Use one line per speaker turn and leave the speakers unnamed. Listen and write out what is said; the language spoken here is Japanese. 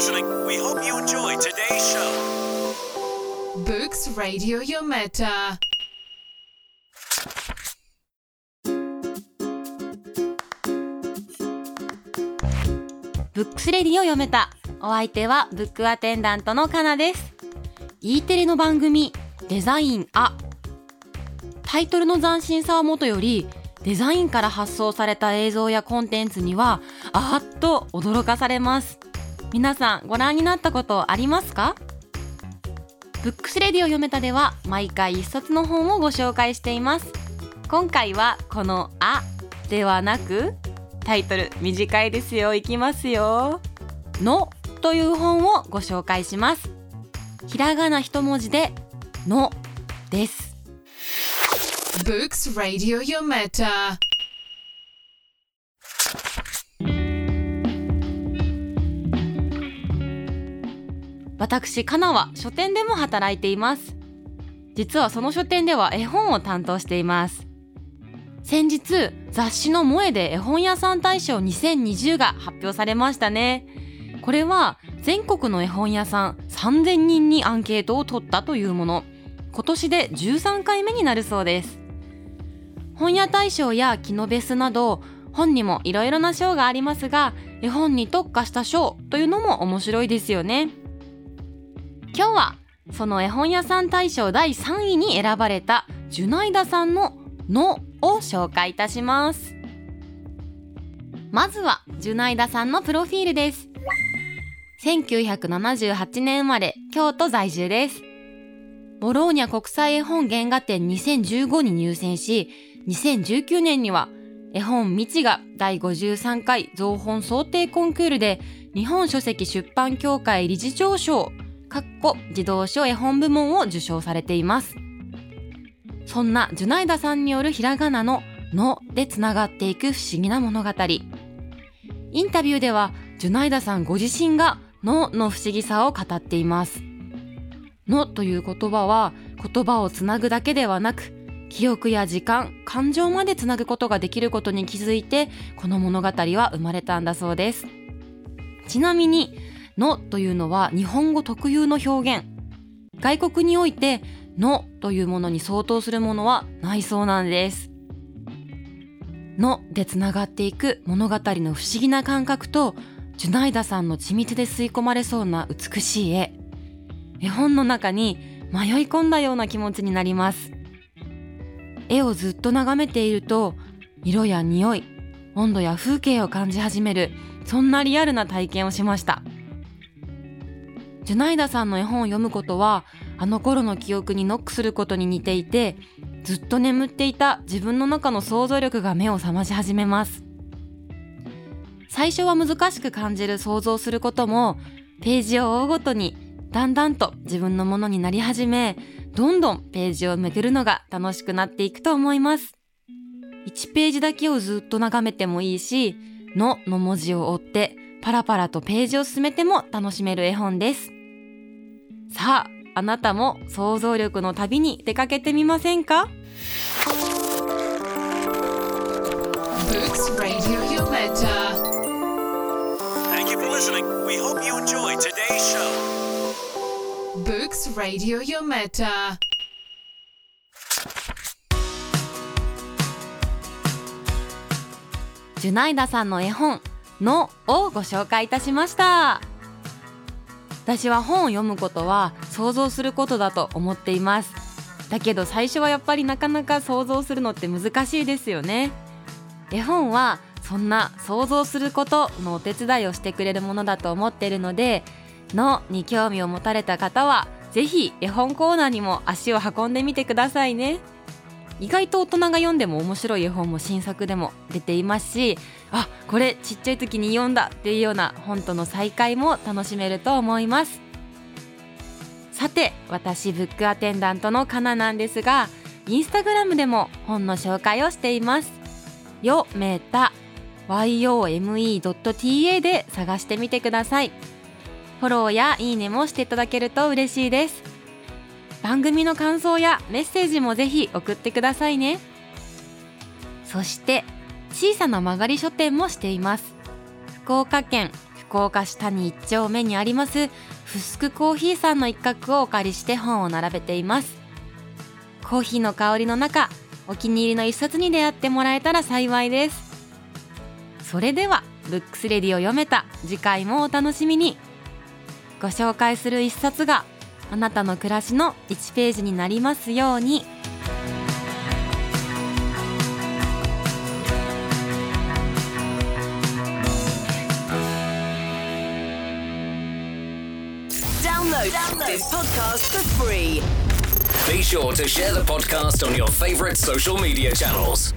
listening. We hope you enjoy today's show. Books Radio Yometa.
ブックスレディを読めたお相手はブックアテンダントのかなです E テレの番組デザインあタイトルの斬新さはもとよりデザインから発想された映像やコンテンツにはあっと驚かされます皆さんご覧になったことありますか？ブックスレディを読めたでは毎回一冊の本をご紹介しています。今回はこのあではなくタイトル短いですよ。いきますよ。のという本をご紹介します。ひらがな一文字でのです。
Books Radio Yometa.
私かなは書店でも働いています。実はその書店では絵本を担当しています。先日雑誌の萌えで絵本屋さん大賞2020が発表されましたね。これは全国の絵本屋さん3000人にアンケートを取ったというもの。今年で13回目になるそうです。本屋大賞やキノベスなど本にもいろいろな賞がありますが絵本に特化した賞というのも面白いですよね。今日はその絵本屋さん大賞第3位に選ばれたジュナイダさんの「の」を紹介いたします。まずはジュナイダさんのプロフィールです。1978年生まれ京都在住です。ボローニャ国際絵本原画展2015に入選し2019年には絵本未知が第53回造本想定コンクールで日本書籍出版協会理事長賞かっこ児童書絵本部門を受賞されています。そんなジュナイダさんによるひらがなの「の」でつながっていく不思議な物語。インタビューではジュナイダさんご自身が「の」の不思議さを語っています「の」という言葉は言葉をつなぐだけではなく記憶や時間感情までつなぐことができることに気づいてこの物語は生まれたんだそうです。ちなみに「の」というのは日本語特有の表現。外国において「の」というものに相当するものはないそうなんです。のでつながっていく物語の不思議な感覚とジュナイダさんの緻密で吸い込まれそうな美しい絵。絵本の中に迷い込んだような気持ちになります。絵をずっと眺めていると色や匂い温度や風景を感じ始めるそんなリアルな体験をしました。ジュナイダさんの絵本を読むことはあの頃の記憶にノックすることに似ていてずっと眠っていた自分の中の想像力が目を覚まし始めます。最初は難しく感じる想像することもページを追うごとにだんだんと自分のものになり始めどんどんページをめくるのが楽しくなっていくと思います。1ページだけをずっと眺めてもいいし「の」の文字を追ってパラパラとページを進めても楽しめる絵本です。さああなたも想像力の旅に出かけてみませんか
Books Radio Yometa.
Thank you for listening. We hope you enjoyed today's show.
Books Radio Yometa.
ジュナイダさんの絵本「の」をご紹介いたしました私は本を読むことは想像することだと思っています。だけど最初はやっぱりなかなか想像するのって難しいですよね。絵本はそんな想像することのお手伝いをしてくれるものだと思っているので「の」に興味を持たれた方はぜひ絵本コーナーにも足を運んでみてくださいね。意外と大人が読んでも面白い絵本も新作でも出ていますしあこれちっちゃい時に読んだっていうような本との再会も楽しめると思います。さて私ブックアテンダントのかななんですがインスタグラムでも本の紹介をしています。よめた yome.ta で探してみてください。フォローやいいねもしていただけると嬉しいです。番組の感想やメッセージもぜひ送ってくださいね。そして小さな曲がり書店もしています。福岡県福岡市谷一丁目にありますフスクコーヒーさんの一角をお借りして本を並べています。コーヒーの香りの中お気に入りの一冊に出会ってもらえたら幸いです。それではブックスレディを読めた次回もお楽しみに。ご紹介する一冊があなたの暮らしの1ページになりますように
Download, this podcast for free.
Be sure to share the podcast on your favorite social media channels.